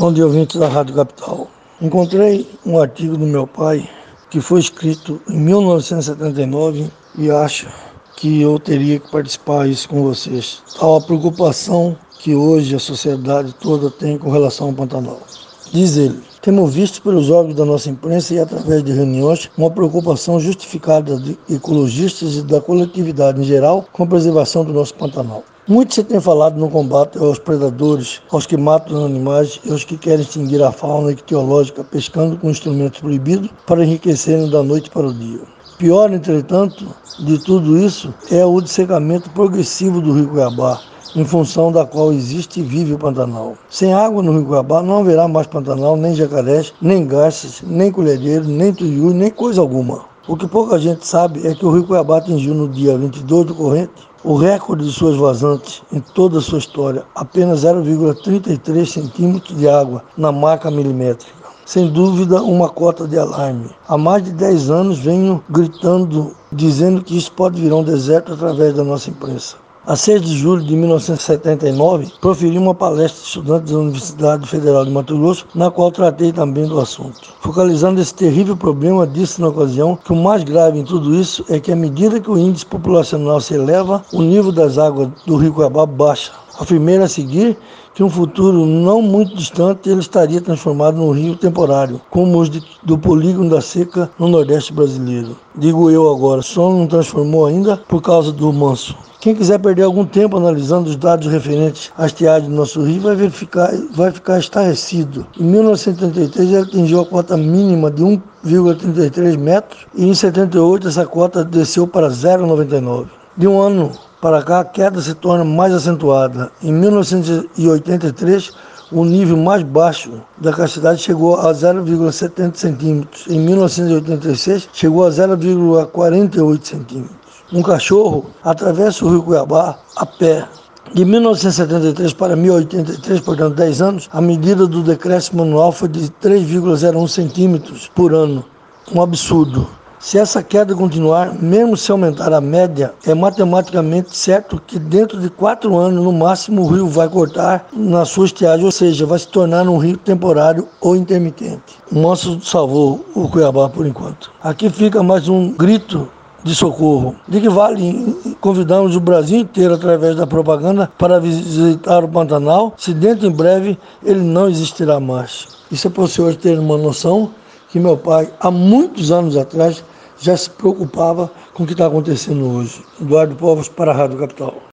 Bom dia, ouvinte da Rádio Capital. Encontrei um artigo do meu pai que foi escrito em 1979 e acho que eu teria que participar isso com vocês. Tal a preocupação que hoje a sociedade toda tem com relação ao Pantanal. Diz ele: temos visto pelos órgãos da nossa imprensa e através de reuniões uma preocupação justificada de ecologistas e da coletividade em geral com a preservação do nosso Pantanal. Muito se tem falado no combate aos predadores, aos que matam animais e aos que querem extinguir a fauna ictiológica pescando com instrumentos proibidos para enriquecerem da noite para o dia. Pior, entretanto, de tudo isso é o dessecamento progressivo do rio Cuiabá, em função da qual existe e vive o Pantanal. Sem água no Rio Cuiabá não haverá mais Pantanal, nem jacarés, nem garças, nem colhereiro, nem tuiú, nem coisa alguma. O que pouca gente sabe é que o Rio Cuiabá atingiu no dia 22 do corrente o recorde de suas vazantes em toda a sua história, apenas 0,33 centímetros de água na marca milimétrica. Sem dúvida, uma cota de alarme. Há mais de 10 anos venho gritando, dizendo que isso pode virar um deserto através da nossa imprensa. A 6 de julho de 1979, proferi uma palestra de estudantes da Universidade Federal de Mato Grosso, na qual tratei também do assunto. Focalizando esse terrível problema, disse na ocasião que o mais grave em tudo isso é que, à medida que o índice populacional se eleva, o nível das águas do rio Cuiabá baixa. Afirmei a seguir que um futuro não muito distante ele estaria transformado num rio temporário, como os de, do polígono da seca no Nordeste brasileiro. Digo eu agora, só não transformou ainda por causa do manso. Quem quiser perder algum tempo analisando os dados referentes à estiagem do nosso rio vai, verificar, vai ficar estarrecido. Em 1933 ele atingiu a cota mínima de 1,33 metros e em 78 essa cota desceu para 0,99. De um ano para cá a queda se torna mais acentuada. Em 1983 o nível mais baixo da castidade chegou a 0,70 centímetros. Em 1986 chegou a 0,48 centímetros. Um cachorro atravessa o rio Cuiabá a pé. De 1973 para 1083, portanto 10 anos, a medida do decréscimo anual foi de 3,01 centímetros por ano. Um absurdo. Se essa queda continuar, mesmo se aumentar a média, é matematicamente certo que dentro de quatro anos, no máximo, o rio vai cortar na sua estiagem, ou seja, vai se tornar um rio temporário ou intermitente. O Manso salvou o Cuiabá por enquanto. Aqui fica mais um grito de socorro. De que vale convidamos o Brasil inteiro através da propaganda para visitar o Pantanal, se dentro em breve ele não existirá mais. Isso é para os senhores terem uma noção que meu pai, há muitos anos atrás, já se preocupava com o que está acontecendo hoje. Eduardo Povos para a Rádio Capital.